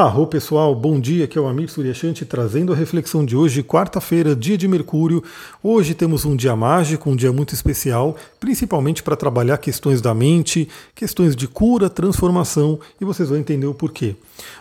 Arro pessoal, bom dia, aqui é o Amir Suryashanti trazendo a reflexão de hoje, quarta-feira, dia de Mercúrio. Hoje temos um dia mágico, um dia muito especial, principalmente para trabalhar questões da mente, questões de cura, transformação, e vocês vão entender o porquê.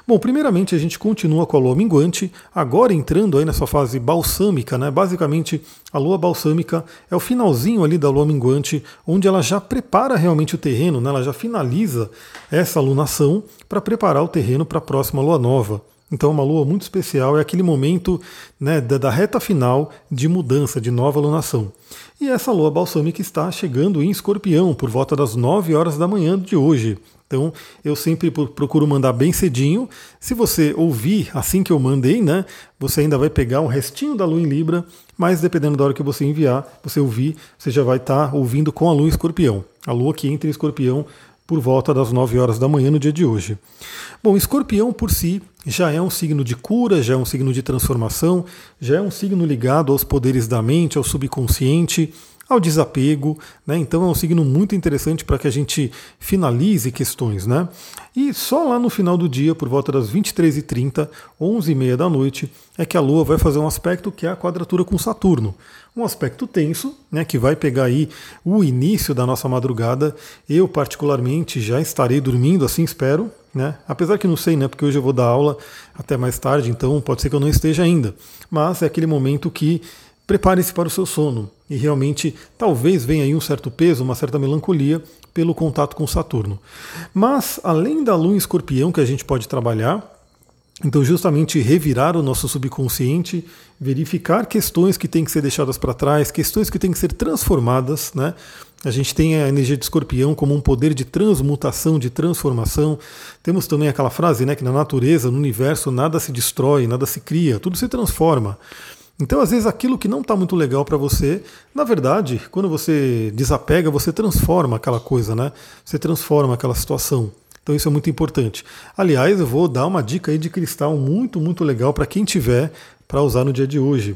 Bom, primeiramente a gente continua com a lua minguante, agora entrando aí nessa fase balsâmica, né? Basicamente, a lua balsâmica é o finalzinho ali da lua minguante, onde ela já prepara realmente o terreno, né? Ela já finaliza essa lunação para preparar o terreno para a próxima lua nova. Então, uma lua muito especial é aquele momento né, da, reta final de mudança, de nova lunação. E essa lua balsâmica está chegando em escorpião por volta das 9 horas da manhã de hoje. Então, eu sempre procuro mandar bem cedinho. Se você ouvir assim que eu mandei, né, você ainda vai pegar um restinho da lua em Libra, mas dependendo da hora que você enviar, você ouvir, você já vai estar tá ouvindo com a lua em escorpião. A lua que entra em escorpião por volta das 9 horas da manhã no dia de hoje. Bom, escorpião por si já é um signo de cura, já é um signo de transformação, já é um signo ligado aos poderes da mente, ao subconsciente, ao desapego, né? Então é um signo muito interessante para que a gente finalize questões, né? E só lá no final do dia, por volta das 23h30, 11h30 da noite, é que a Lua vai fazer um aspecto que é a quadratura com Saturno. Um aspecto tenso, né, que vai pegar aí o início da nossa madrugada. Eu, particularmente, já estarei dormindo, assim espero, né? Apesar que não sei, né? Porque hoje eu vou dar aula até mais tarde, então pode ser que eu não esteja ainda. Mas é aquele momento que prepare-se para o seu sono. E realmente, talvez venha aí um certo peso, uma certa melancolia pelo contato com Saturno. Mas, além da lua em escorpião que a gente pode trabalhar, então, justamente revirar o nosso subconsciente, verificar questões que têm que ser deixadas para trás, questões que têm que ser transformadas, né? A gente tem a energia de escorpião como um poder de transmutação, de transformação. Temos também aquela frase, né, que na natureza, no universo, nada se destrói, nada se cria, tudo se transforma. Então, às vezes, aquilo que não está muito legal para você, na verdade, quando você desapega, você transforma aquela coisa, né? Você transforma aquela situação. Então, isso é muito importante. Aliás, eu vou dar uma dica aí de cristal muito, muito legal para quem tiver para usar no dia de hoje.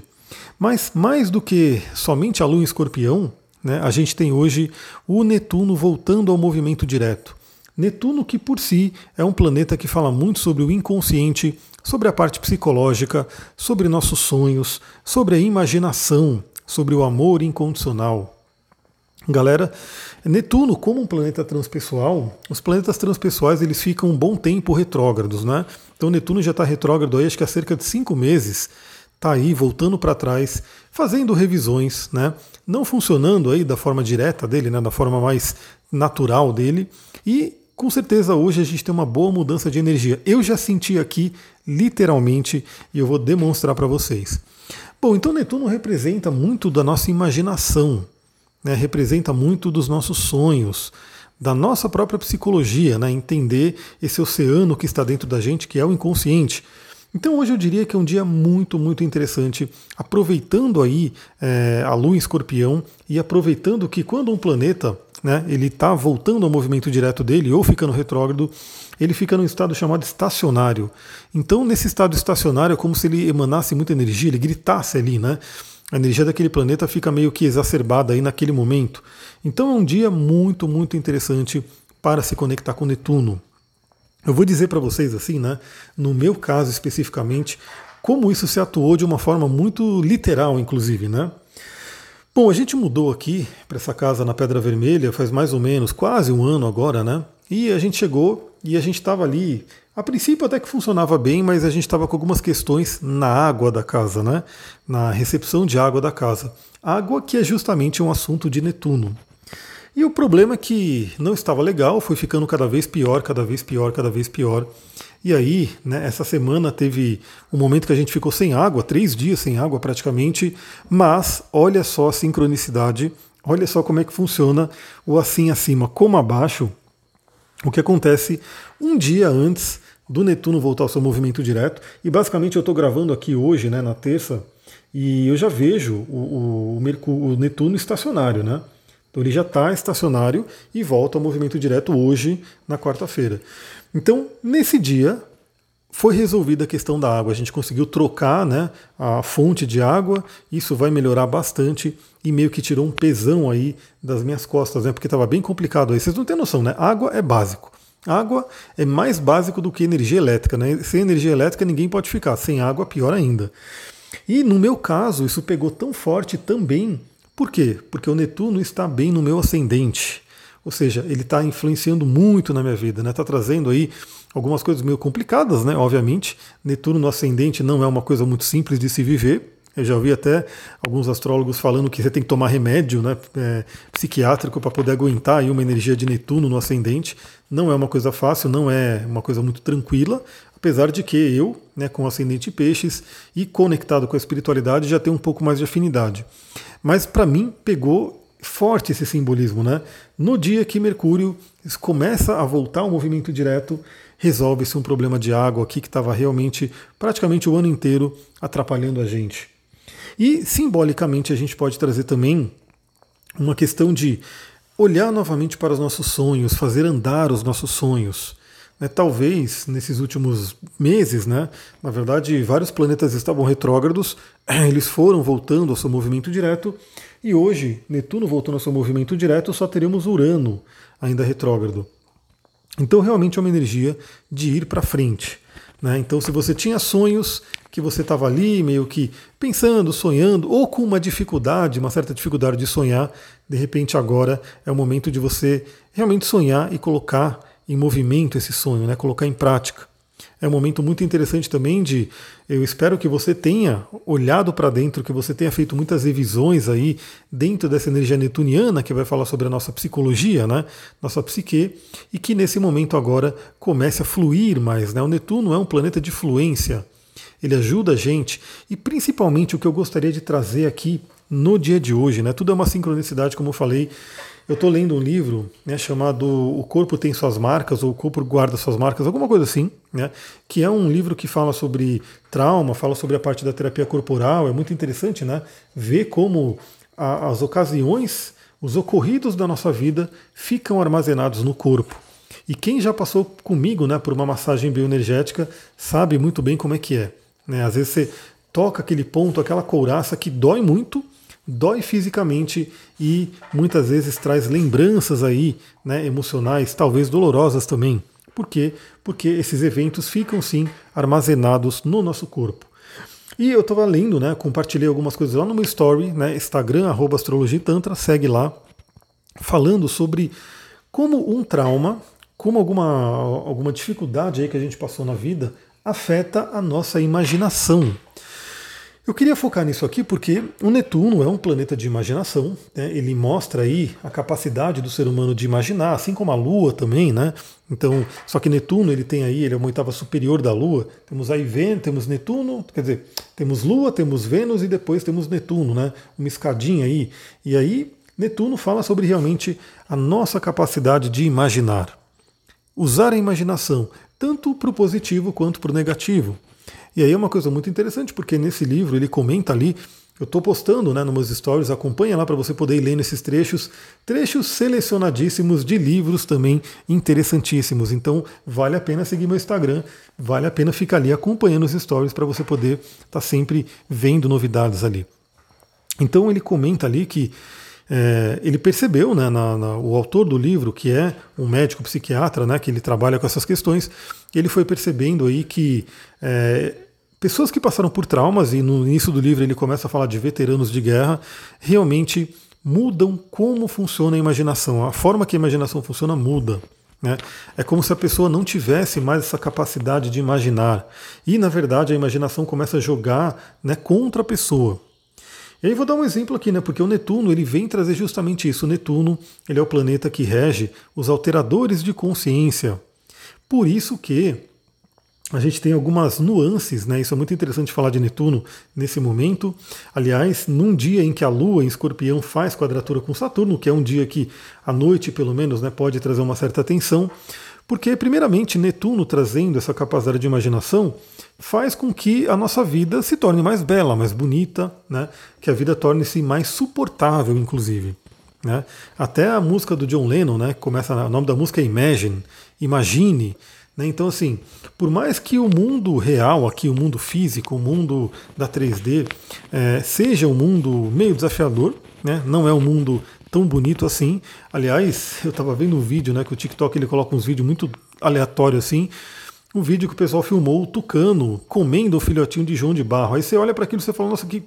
Mas, mais do que somente a lua em escorpião, né, a gente tem hoje o Netuno voltando ao movimento direto. Netuno, que por si é um planeta que fala muito sobre o inconsciente, sobre a parte psicológica, sobre nossos sonhos, sobre a imaginação, sobre o amor incondicional. Galera, Netuno, como um planeta transpessoal, os planetas transpessoais eles ficam um bom tempo retrógrados, né? Então Netuno já está retrógrado aí, acho que há cerca de cinco meses, está aí voltando para trás, fazendo revisões, né? Não funcionando aí da forma direta dele, né? Da forma mais natural dele e com certeza hoje a gente tem uma boa mudança de energia. Eu já senti aqui, literalmente, e eu vou demonstrar para vocês. Bom, então Netuno representa muito da nossa imaginação, né? representa muito dos nossos sonhos, da nossa própria psicologia, né? entender esse oceano que está dentro da gente, que é o inconsciente. Então hoje eu diria que é um dia muito, muito interessante, aproveitando aí é, a lua em escorpião e aproveitando que quando um planeta né, ele está voltando ao movimento direto dele ou ficando retrógrado, ele fica num estado chamado estacionário. Então, nesse estado estacionário, é como se ele emanasse muita energia, ele gritasse ali, né? A energia daquele planeta fica meio que exacerbada aí naquele momento. Então, é um dia muito, muito interessante para se conectar com Netuno. Eu vou dizer para vocês assim, né? No meu caso especificamente, como isso se atuou de uma forma muito literal, inclusive, né? Bom, a gente mudou aqui para essa casa na Pedra Vermelha faz mais ou menos quase um ano agora, né? E a gente chegou e a gente estava ali. A princípio até que funcionava bem, mas a gente estava com algumas questões na água da casa, né? Na recepção de água da casa. Água que é justamente um assunto de Netuno. E o problema é que não estava legal, foi ficando cada vez pior, cada vez pior, cada vez pior. E aí, né, essa semana teve um momento que a gente ficou sem água, três dias sem água praticamente, mas olha só a sincronicidade, olha só como é que funciona o assim acima como abaixo, o que acontece um dia antes do Netuno voltar ao seu movimento direto, e basicamente eu estou gravando aqui hoje, né, na terça, e eu já vejo o, o, o, o Netuno estacionário, né? Então ele já está estacionário e volta ao movimento direto hoje, na quarta-feira. Então, nesse dia, foi resolvida a questão da água. A gente conseguiu trocar né, a fonte de água, isso vai melhorar bastante e meio que tirou um pesão aí das minhas costas, né? Porque estava bem complicado aí. Vocês não têm noção, né? Água é básico. Água é mais básico do que energia elétrica, né? Sem energia elétrica ninguém pode ficar, sem água pior ainda. E no meu caso, isso pegou tão forte também. Por quê? Porque o Netuno está bem no meu ascendente. Ou seja, ele está influenciando muito na minha vida, né? Está trazendo aí algumas coisas meio complicadas, né? Obviamente, Netuno no ascendente não é uma coisa muito simples de se viver. Eu já ouvi até alguns astrólogos falando que você tem que tomar remédio né, é, psiquiátrico para poder aguentar aí uma energia de Netuno no ascendente. Não é uma coisa fácil, não é uma coisa muito tranquila, apesar de que eu, né, com ascendente peixes e conectado com a espiritualidade, já tenho um pouco mais de afinidade. Mas para mim pegou forte esse simbolismo, né? No dia que Mercúrio começa a voltar ao movimento direto, resolve-se um problema de água aqui que estava realmente praticamente o ano inteiro atrapalhando a gente. E simbolicamente a gente pode trazer também uma questão de olhar novamente para os nossos sonhos, fazer andar os nossos sonhos. É, talvez nesses últimos meses, né, na verdade, vários planetas estavam retrógrados, eles foram voltando ao seu movimento direto, e hoje, Netuno voltando ao seu movimento direto, só teremos Urano ainda retrógrado. Então, realmente é uma energia de ir para frente. Né? Então, se você tinha sonhos que você estava ali meio que pensando, sonhando, ou com uma dificuldade, uma certa dificuldade de sonhar, de repente agora é o momento de você realmente sonhar e colocar em movimento esse sonho, né? colocar em prática. É um momento muito interessante também de. Eu espero que você tenha olhado para dentro, que você tenha feito muitas revisões aí dentro dessa energia netuniana que vai falar sobre a nossa psicologia, né? Nossa psique, e que nesse momento agora comece a fluir mais. Né? O Netuno é um planeta de fluência. Ele ajuda a gente e principalmente o que eu gostaria de trazer aqui no dia de hoje, né? Tudo é uma sincronicidade, como eu falei. Eu estou lendo um livro né, chamado O Corpo Tem Suas Marcas, ou O Corpo Guarda Suas Marcas, alguma coisa assim, né, que é um livro que fala sobre trauma, fala sobre a parte da terapia corporal. É muito interessante né, ver como a, as ocasiões, os ocorridos da nossa vida ficam armazenados no corpo. E quem já passou comigo né, por uma massagem bioenergética sabe muito bem como é que é. Né? Às vezes você toca aquele ponto, aquela couraça que dói muito, dói fisicamente e muitas vezes traz lembranças aí, né, emocionais, talvez dolorosas também. Por quê? Porque esses eventos ficam sim armazenados no nosso corpo. E eu estava lendo, né, compartilhei algumas coisas lá no meu story, né, Instagram, arroba astrologitantra, segue lá, falando sobre como um trauma, como alguma, alguma dificuldade aí que a gente passou na vida afeta a nossa imaginação. Eu queria focar nisso aqui porque o Netuno é um planeta de imaginação, né? ele mostra aí a capacidade do ser humano de imaginar, assim como a Lua também, né? Então, só que Netuno ele tem aí, ele é uma oitava superior da Lua. Temos aí Vênus, temos Netuno, quer dizer, temos Lua, temos Vênus e depois temos Netuno, né? Uma escadinha aí. E aí Netuno fala sobre realmente a nossa capacidade de imaginar. Usar a imaginação, tanto para o positivo quanto para o negativo. E aí é uma coisa muito interessante, porque nesse livro ele comenta ali, eu estou postando né, nos meus stories, acompanha lá para você poder ir lendo esses trechos, trechos selecionadíssimos de livros também interessantíssimos. Então vale a pena seguir meu Instagram, vale a pena ficar ali acompanhando os stories para você poder estar tá sempre vendo novidades ali. Então ele comenta ali que é, ele percebeu, né, na, na, o autor do livro, que é um médico psiquiatra, né, que ele trabalha com essas questões, ele foi percebendo aí que é, pessoas que passaram por traumas, e no início do livro ele começa a falar de veteranos de guerra, realmente mudam como funciona a imaginação. A forma que a imaginação funciona muda. Né? É como se a pessoa não tivesse mais essa capacidade de imaginar. E, na verdade, a imaginação começa a jogar né, contra a pessoa. E aí vou dar um exemplo aqui, né? Porque o Netuno ele vem trazer justamente isso. O Netuno ele é o planeta que rege os alteradores de consciência. Por isso que a gente tem algumas nuances, né? Isso é muito interessante falar de Netuno nesse momento. Aliás, num dia em que a Lua em Escorpião faz quadratura com Saturno, que é um dia que à noite, pelo menos, né, pode trazer uma certa tensão, porque primeiramente Netuno trazendo essa capacidade de imaginação faz com que a nossa vida se torne mais bela, mais bonita, né? que a vida torne-se mais suportável, inclusive. Né? Até a música do John Lennon, né? começa, o nome da música é Imagine, Imagine. Né? Então, assim, por mais que o mundo real, aqui, o mundo físico, o mundo da 3D, é, seja um mundo meio desafiador, né? não é um mundo tão bonito assim. Aliás, eu estava vendo um vídeo, né, que o TikTok ele coloca uns vídeos muito aleatório assim, um vídeo que o pessoal filmou o tucano comendo o filhotinho de João de Barro. Aí você olha para aquilo e você fala, nossa, que,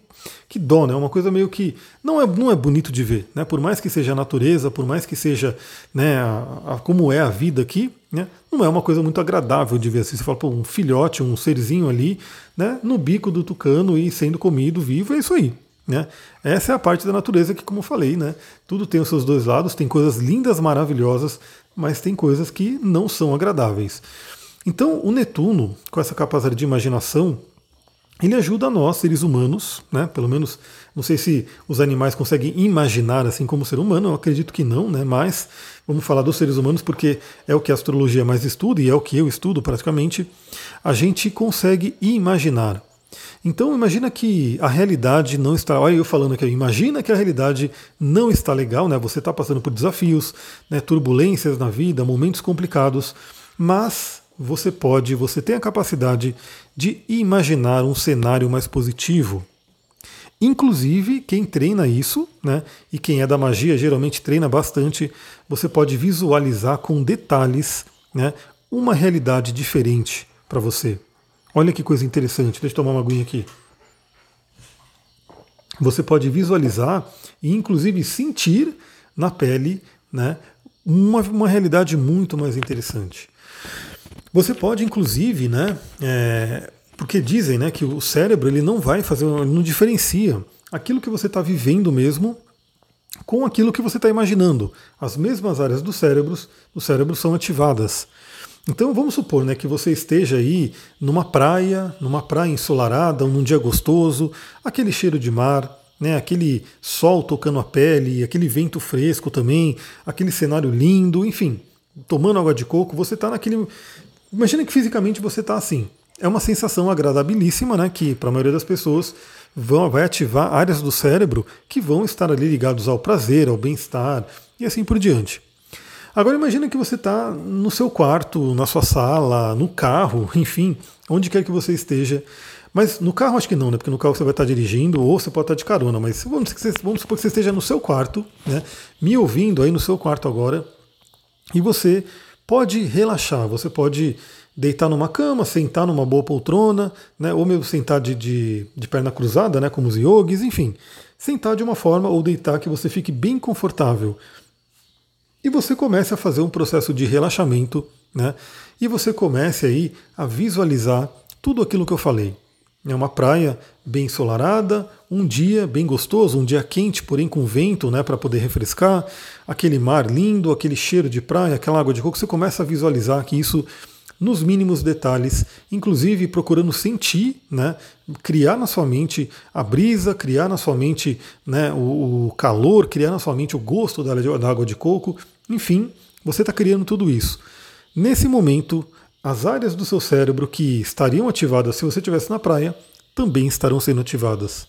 que dó, né? Uma coisa meio que não é, não é bonito de ver, né? Por mais que seja a natureza, por mais que seja né, a, a, como é a vida aqui, né? Não é uma coisa muito agradável de ver assim. Você fala, pô, um filhote, um serzinho ali, né? No bico do tucano e sendo comido vivo, é isso aí. Né? Essa é a parte da natureza que, como eu falei, né? tudo tem os seus dois lados, tem coisas lindas, maravilhosas, mas tem coisas que não são agradáveis. Então, o Netuno, com essa capacidade de imaginação, ele ajuda nós, seres humanos, né? Pelo menos, não sei se os animais conseguem imaginar assim como ser humano, eu acredito que não, né? Mas vamos falar dos seres humanos porque é o que a astrologia mais estuda e é o que eu estudo praticamente. A gente consegue imaginar. Então imagina que a realidade não está. Olha eu falando aqui, imagina que a realidade não está legal, né? Você está passando por desafios, né? turbulências na vida, momentos complicados, mas você pode, você tem a capacidade de imaginar um cenário mais positivo. Inclusive, quem treina isso, né, e quem é da magia geralmente treina bastante, você pode visualizar com detalhes né, uma realidade diferente para você. Olha que coisa interessante, deixa eu tomar uma aguinha aqui. Você pode visualizar e, inclusive, sentir na pele né, uma, uma realidade muito mais interessante. Você pode, inclusive, né? É, porque dizem né, que o cérebro ele não vai fazer, ele não diferencia aquilo que você está vivendo mesmo com aquilo que você está imaginando. As mesmas áreas do cérebro, do cérebro são ativadas. Então vamos supor né, que você esteja aí numa praia, numa praia ensolarada, num dia gostoso, aquele cheiro de mar, né, aquele sol tocando a pele, aquele vento fresco também, aquele cenário lindo, enfim, tomando água de coco, você está naquele, Imagina que fisicamente você está assim. É uma sensação agradabilíssima, né? Que para a maioria das pessoas vão, vai ativar áreas do cérebro que vão estar ali ligados ao prazer, ao bem-estar e assim por diante. Agora imagina que você está no seu quarto, na sua sala, no carro, enfim, onde quer que você esteja. Mas no carro acho que não, né? Porque no carro você vai estar dirigindo ou você pode estar de carona. Mas vamos, vamos supor que você esteja no seu quarto, né? Me ouvindo aí no seu quarto agora. E você pode relaxar, você pode deitar numa cama, sentar numa boa poltrona, né, ou mesmo sentar de, de, de perna cruzada, né, como os yogis, enfim. Sentar de uma forma ou deitar que você fique bem confortável. E você comece a fazer um processo de relaxamento, né? E você comece aí a visualizar tudo aquilo que eu falei. É uma praia bem ensolarada, um dia bem gostoso, um dia quente, porém com vento, né, para poder refrescar, aquele mar lindo, aquele cheiro de praia, aquela água de coco, você começa a visualizar que isso nos mínimos detalhes, inclusive procurando sentir, né, criar na sua mente a brisa, criar na sua mente né, o, o calor, criar na sua mente o gosto da, da água de coco, enfim, você está criando tudo isso. Nesse momento, as áreas do seu cérebro que estariam ativadas se você estivesse na praia também estarão sendo ativadas.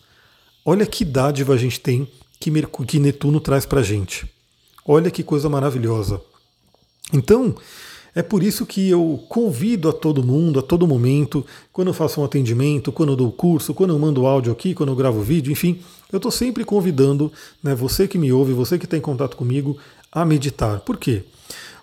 Olha que dádiva a gente tem que, que Netuno traz para a gente. Olha que coisa maravilhosa. Então, é por isso que eu convido a todo mundo, a todo momento, quando eu faço um atendimento, quando eu dou curso, quando eu mando áudio aqui, quando eu gravo vídeo, enfim, eu estou sempre convidando né, você que me ouve, você que está em contato comigo, a meditar. Por quê?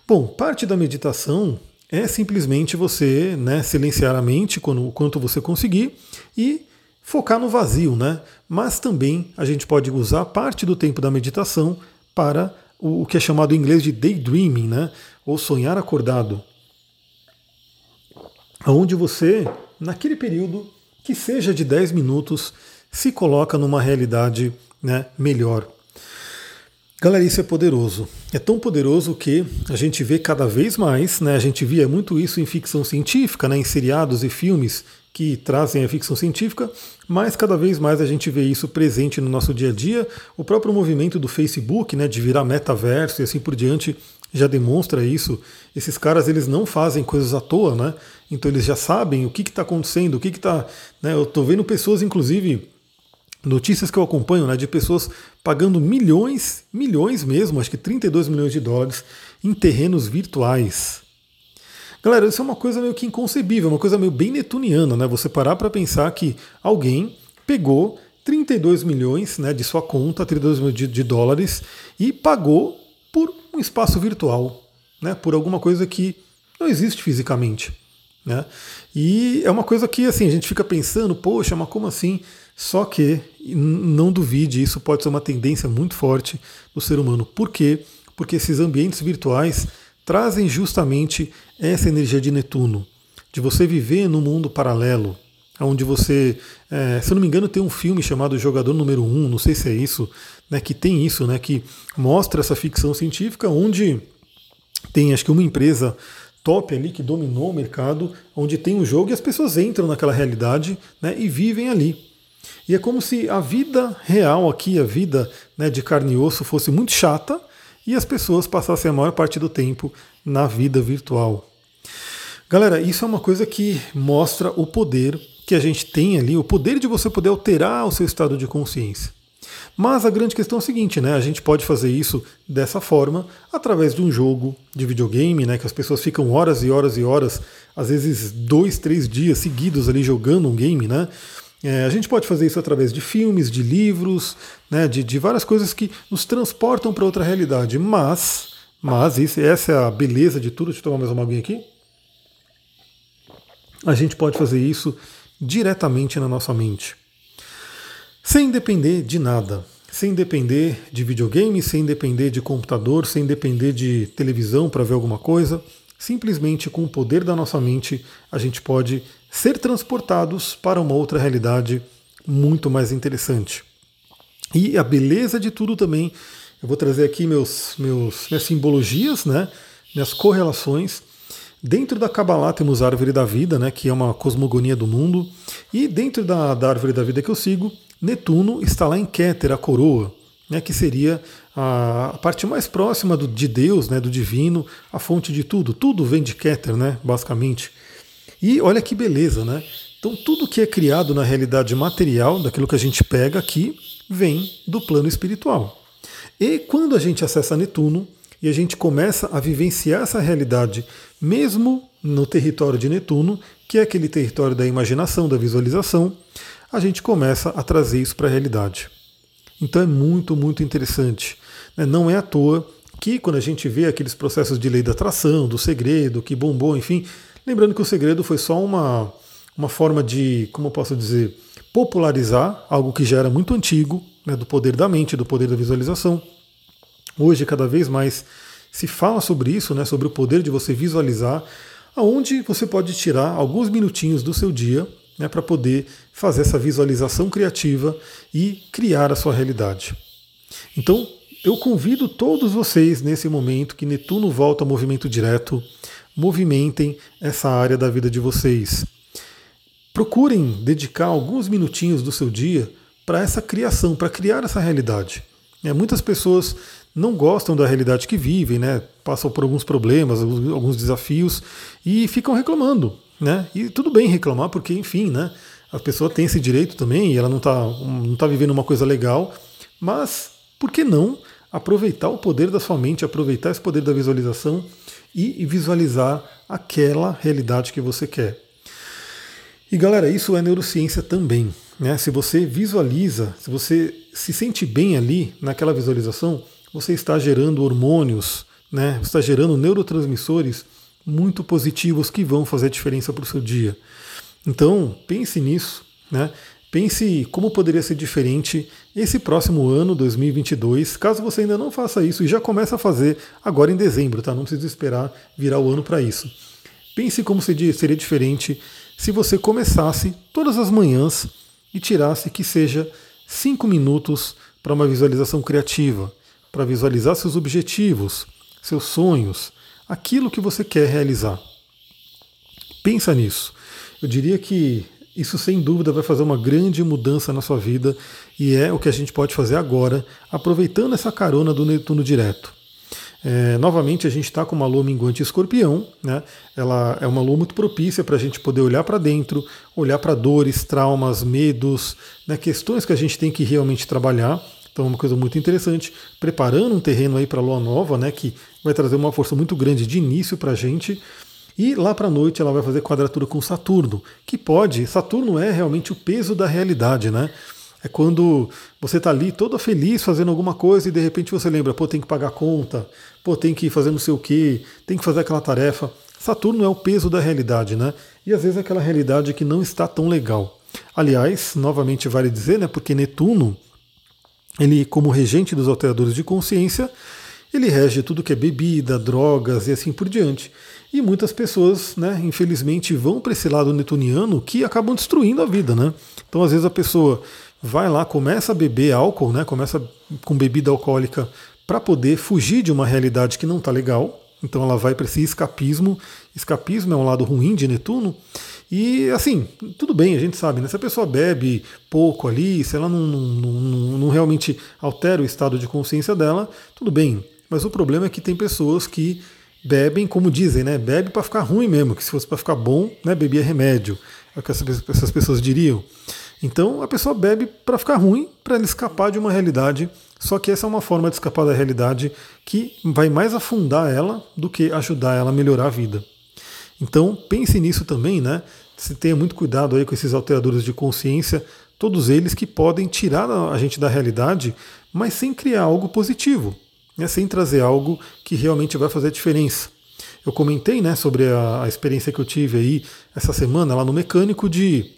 Bom, parte da meditação é simplesmente você né, silenciar a mente quando, quanto você conseguir e focar no vazio, né? Mas também a gente pode usar parte do tempo da meditação para o, que é chamado em inglês de daydreaming, né? Ou sonhar acordado. Onde você, naquele período, que seja de 10 minutos, se coloca numa realidade né, melhor. Galera, isso é poderoso. É tão poderoso que a gente vê cada vez mais, né? A gente via muito isso em ficção científica, né? em seriados e filmes que trazem a ficção científica, mas cada vez mais a gente vê isso presente no nosso dia a dia. O próprio movimento do Facebook, né, de virar metaverso e assim por diante, já demonstra isso. Esses caras eles não fazem coisas à toa, né? Então eles já sabem o que está acontecendo, o que está. Né? Eu estou vendo pessoas, inclusive, notícias que eu acompanho né, de pessoas pagando milhões, milhões mesmo, acho que 32 milhões de dólares em terrenos virtuais. Galera, isso é uma coisa meio que inconcebível, uma coisa meio bem netuniana, né? Você parar para pensar que alguém pegou 32 milhões né, de sua conta, 32 milhões de, de dólares, e pagou por um espaço virtual, né? Por alguma coisa que não existe fisicamente. Né? E é uma coisa que assim, a gente fica pensando, poxa, mas como assim? Só que não duvide, isso pode ser uma tendência muito forte do ser humano. Por quê? Porque esses ambientes virtuais trazem justamente essa energia de Netuno, de você viver no mundo paralelo, onde você, é, se eu não me engano, tem um filme chamado Jogador Número 1, não sei se é isso, né, que tem isso, né, que mostra essa ficção científica, onde tem acho que uma empresa top ali que dominou o mercado, onde tem o jogo e as pessoas entram naquela realidade né, e vivem ali. E é como se a vida real aqui, a vida né, de carne e osso, fosse muito chata e as pessoas passassem a maior parte do tempo na vida virtual. Galera, isso é uma coisa que mostra o poder que a gente tem ali, o poder de você poder alterar o seu estado de consciência. Mas a grande questão é o seguinte, né? A gente pode fazer isso dessa forma, através de um jogo de videogame, né? Que as pessoas ficam horas e horas e horas, às vezes dois, três dias seguidos ali jogando um game, né? É, a gente pode fazer isso através de filmes, de livros, né, de, de várias coisas que nos transportam para outra realidade. Mas, mas isso, essa é a beleza de tudo. Deixa eu tomar mais uma aguinha aqui. A gente pode fazer isso diretamente na nossa mente. Sem depender de nada. Sem depender de videogame, sem depender de computador, sem depender de televisão para ver alguma coisa. Simplesmente com o poder da nossa mente, a gente pode ser transportados para uma outra realidade muito mais interessante. E a beleza de tudo também, eu vou trazer aqui meus, meus, minhas simbologias, né, minhas correlações. Dentro da Kabbalah temos a árvore da vida, né, que é uma cosmogonia do mundo. E dentro da, da árvore da vida que eu sigo, Netuno está lá em Keter, a coroa, né, que seria a parte mais próxima do, de Deus, né, do divino, a fonte de tudo. Tudo vem de Keter, né, basicamente. E olha que beleza, né? Então tudo que é criado na realidade material, daquilo que a gente pega aqui, vem do plano espiritual. E quando a gente acessa Netuno e a gente começa a vivenciar essa realidade, mesmo no território de Netuno, que é aquele território da imaginação, da visualização, a gente começa a trazer isso para a realidade. Então é muito, muito interessante. Né? Não é à toa que quando a gente vê aqueles processos de lei da atração, do segredo, que bombou, enfim, Lembrando que o segredo foi só uma, uma forma de, como eu posso dizer, popularizar algo que já era muito antigo, né, do poder da mente, do poder da visualização. Hoje, cada vez mais se fala sobre isso, né, sobre o poder de você visualizar, aonde você pode tirar alguns minutinhos do seu dia né, para poder fazer essa visualização criativa e criar a sua realidade. Então, eu convido todos vocês nesse momento que Netuno volta ao movimento direto movimentem essa área da vida de vocês. Procurem dedicar alguns minutinhos do seu dia para essa criação, para criar essa realidade. É, muitas pessoas não gostam da realidade que vivem, né? passam por alguns problemas, alguns desafios e ficam reclamando. Né? E tudo bem reclamar, porque, enfim, né? A pessoa tem esse direito também e ela não está não tá vivendo uma coisa legal, mas por que não aproveitar o poder da sua mente, aproveitar esse poder da visualização e visualizar aquela realidade que você quer. E galera, isso é neurociência também. Né? Se você visualiza, se você se sente bem ali naquela visualização, você está gerando hormônios, né? você está gerando neurotransmissores muito positivos que vão fazer diferença para o seu dia. Então, pense nisso. Né? Pense como poderia ser diferente esse próximo ano, 2022, caso você ainda não faça isso e já comece a fazer agora em dezembro, tá? Não precisa esperar virar o ano para isso. Pense como seria diferente se você começasse todas as manhãs e tirasse que seja cinco minutos para uma visualização criativa, para visualizar seus objetivos, seus sonhos, aquilo que você quer realizar. Pensa nisso. Eu diria que isso sem dúvida vai fazer uma grande mudança na sua vida e é o que a gente pode fazer agora, aproveitando essa carona do Netuno direto. É, novamente, a gente está com uma lua minguante escorpião, né? ela é uma lua muito propícia para a gente poder olhar para dentro, olhar para dores, traumas, medos, né? questões que a gente tem que realmente trabalhar. Então, é uma coisa muito interessante, preparando um terreno aí para a lua nova, né? que vai trazer uma força muito grande de início para a gente. E lá para a noite ela vai fazer quadratura com Saturno, que pode, Saturno é realmente o peso da realidade, né? É quando você está ali todo feliz fazendo alguma coisa e de repente você lembra, pô, tem que pagar conta, pô, tem que fazer não sei o quê, tem que fazer aquela tarefa. Saturno é o peso da realidade, né? E às vezes é aquela realidade que não está tão legal. Aliás, novamente vale dizer, né? Porque Netuno, ele como regente dos alteradores de consciência, ele rege tudo que é bebida, drogas e assim por diante. E muitas pessoas, né, infelizmente, vão para esse lado netuniano que acabam destruindo a vida, né? Então, às vezes a pessoa vai lá, começa a beber álcool, né, começa com bebida alcoólica para poder fugir de uma realidade que não está legal. Então ela vai para esse escapismo. Escapismo é um lado ruim de Netuno. E assim, tudo bem, a gente sabe, né? Se a pessoa bebe pouco ali, se ela não, não, não, não realmente altera o estado de consciência dela, tudo bem. Mas o problema é que tem pessoas que bebem, como dizem, né? Bebe para ficar ruim mesmo, que se fosse para ficar bom, né? Bebia remédio. É o que essas pessoas diriam. Então a pessoa bebe para ficar ruim, para ela escapar de uma realidade. Só que essa é uma forma de escapar da realidade que vai mais afundar ela do que ajudar ela a melhorar a vida. Então pense nisso também, né? Se tenha muito cuidado aí com esses alteradores de consciência, todos eles que podem tirar a gente da realidade, mas sem criar algo positivo, né? sem trazer algo que realmente vai fazer diferença. Eu comentei né, sobre a, a experiência que eu tive aí essa semana lá no mecânico de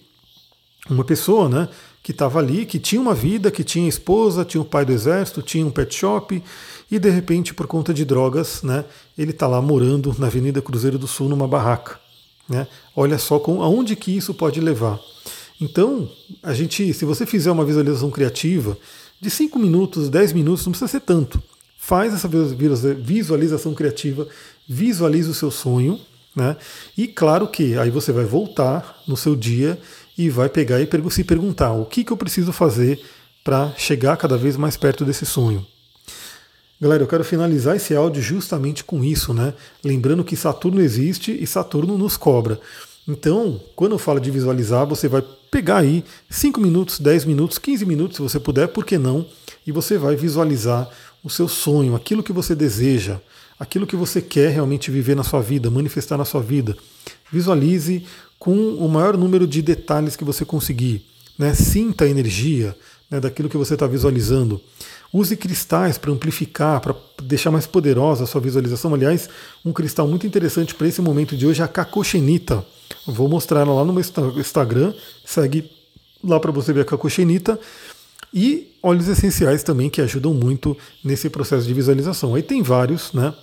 uma pessoa, né, que estava ali, que tinha uma vida, que tinha esposa, tinha o pai do exército, tinha um pet shop e de repente por conta de drogas, né, ele está lá morando na Avenida Cruzeiro do Sul numa barraca, né? Olha só com aonde que isso pode levar. Então, a gente, se você fizer uma visualização criativa de 5 minutos, 10 minutos, não precisa ser tanto. Faz essa visualização criativa, visualize o seu sonho, né? E claro que aí você vai voltar no seu dia e vai pegar e se perguntar o que, que eu preciso fazer para chegar cada vez mais perto desse sonho. Galera, eu quero finalizar esse áudio justamente com isso, né? Lembrando que Saturno existe e Saturno nos cobra. Então, quando eu falo de visualizar, você vai pegar aí 5 minutos, 10 minutos, 15 minutos, se você puder, por que não? E você vai visualizar o seu sonho, aquilo que você deseja, aquilo que você quer realmente viver na sua vida, manifestar na sua vida. Visualize com o maior número de detalhes que você conseguir. Né? Sinta a energia né, daquilo que você está visualizando. Use cristais para amplificar, para deixar mais poderosa a sua visualização. Aliás, um cristal muito interessante para esse momento de hoje é a cacochenita. Vou mostrar ela lá no meu Instagram. Segue lá para você ver a cacochenita. E óleos essenciais também que ajudam muito nesse processo de visualização. Aí tem vários, né?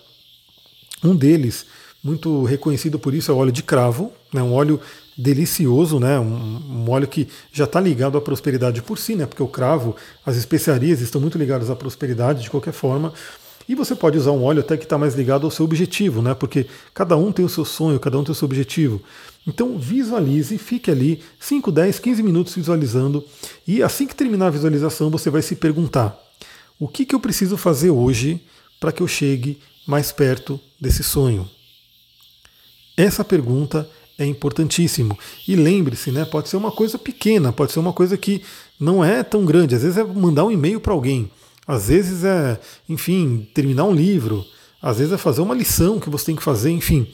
Um deles muito reconhecido por isso é o óleo de cravo, né, um óleo delicioso, né, um, um óleo que já está ligado à prosperidade por si, né, porque o cravo, as especiarias estão muito ligadas à prosperidade de qualquer forma. E você pode usar um óleo até que está mais ligado ao seu objetivo, né? Porque cada um tem o seu sonho, cada um tem o seu objetivo. Então visualize, fique ali 5, 10, 15 minutos visualizando. E assim que terminar a visualização, você vai se perguntar: o que, que eu preciso fazer hoje para que eu chegue mais perto desse sonho? Essa pergunta é importantíssimo. E lembre-se, né, pode ser uma coisa pequena, pode ser uma coisa que não é tão grande. Às vezes é mandar um e-mail para alguém, às vezes é, enfim, terminar um livro, às vezes é fazer uma lição que você tem que fazer, enfim.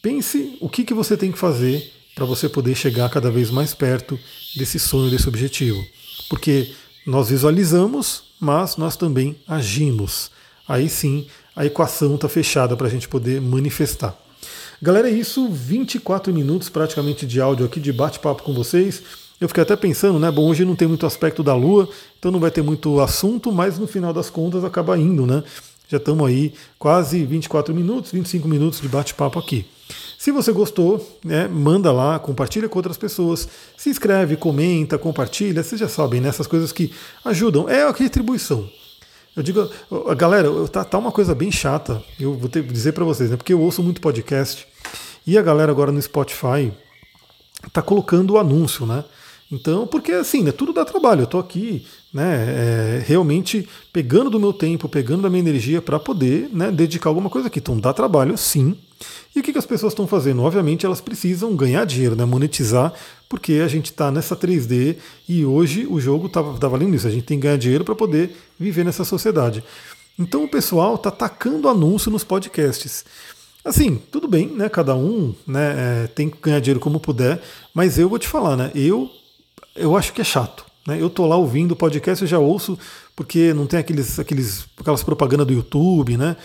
Pense o que, que você tem que fazer para você poder chegar cada vez mais perto desse sonho, desse objetivo. Porque nós visualizamos, mas nós também agimos. Aí sim a equação está fechada para a gente poder manifestar. Galera, é isso, 24 minutos praticamente de áudio aqui de bate-papo com vocês. Eu fiquei até pensando, né? Bom, hoje não tem muito aspecto da Lua, então não vai ter muito assunto, mas no final das contas acaba indo, né? Já estamos aí quase 24 minutos, 25 minutos de bate-papo aqui. Se você gostou, né, manda lá, compartilha com outras pessoas, se inscreve, comenta, compartilha, vocês já sabem, né, essas coisas que ajudam. É a retribuição. Eu digo, galera, tá, tá uma coisa bem chata, eu vou ter dizer para vocês, né? Porque eu ouço muito podcast e a galera agora no Spotify tá colocando o anúncio, né? Então, porque assim, né, tudo dá trabalho. Eu tô aqui, né, é, realmente pegando do meu tempo, pegando da minha energia para poder, né, dedicar alguma coisa aqui. Então, dá trabalho, sim. E o que, que as pessoas estão fazendo? Obviamente, elas precisam ganhar dinheiro, né, monetizar, porque a gente está nessa 3D e hoje o jogo está tá valendo isso. A gente tem que ganhar dinheiro para poder viver nessa sociedade. Então, o pessoal está tacando anúncio nos podcasts. Assim, tudo bem, né? Cada um né, é, tem que ganhar dinheiro como puder, mas eu vou te falar, né? Eu eu acho que é chato. Né? Eu tô lá ouvindo o podcast, eu já ouço, porque não tem aqueles, aqueles, aquelas propagandas do YouTube, né?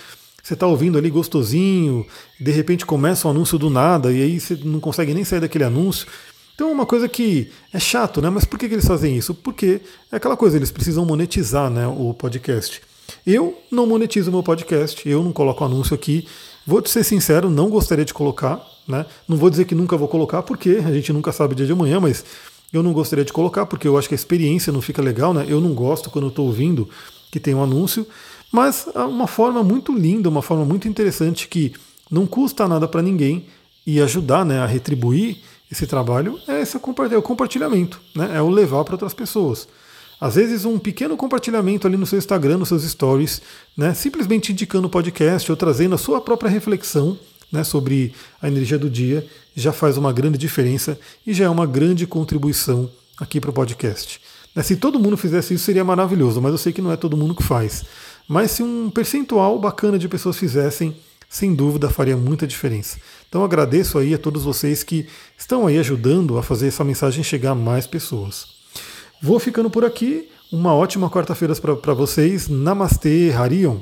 você está ouvindo ali gostosinho, de repente começa um anúncio do nada e aí você não consegue nem sair daquele anúncio. Então é uma coisa que é chato, né? Mas por que, que eles fazem isso? Porque é aquela coisa, eles precisam monetizar né, o podcast. Eu não monetizo meu podcast, eu não coloco anúncio aqui. Vou te ser sincero, não gostaria de colocar, né? Não vou dizer que nunca vou colocar, porque a gente nunca sabe o dia de amanhã, mas eu não gostaria de colocar, porque eu acho que a experiência não fica legal, né? Eu não gosto quando eu estou ouvindo que tem um anúncio, mas é uma forma muito linda, uma forma muito interessante que não custa nada para ninguém e ajudar né, a retribuir esse trabalho é, esse é o compartilhamento, né? é o levar para outras pessoas. Às vezes um pequeno compartilhamento ali no seu Instagram, nos seus stories, né? simplesmente indicando o podcast ou trazendo a sua própria reflexão né, sobre a energia do dia, já faz uma grande diferença e já é uma grande contribuição aqui para o podcast. Né, se todo mundo fizesse isso seria maravilhoso, mas eu sei que não é todo mundo que faz. Mas se um percentual bacana de pessoas fizessem, sem dúvida faria muita diferença. Então agradeço aí a todos vocês que estão aí ajudando a fazer essa mensagem chegar a mais pessoas. Vou ficando por aqui. Uma ótima quarta-feira para vocês. Namastê, Harion.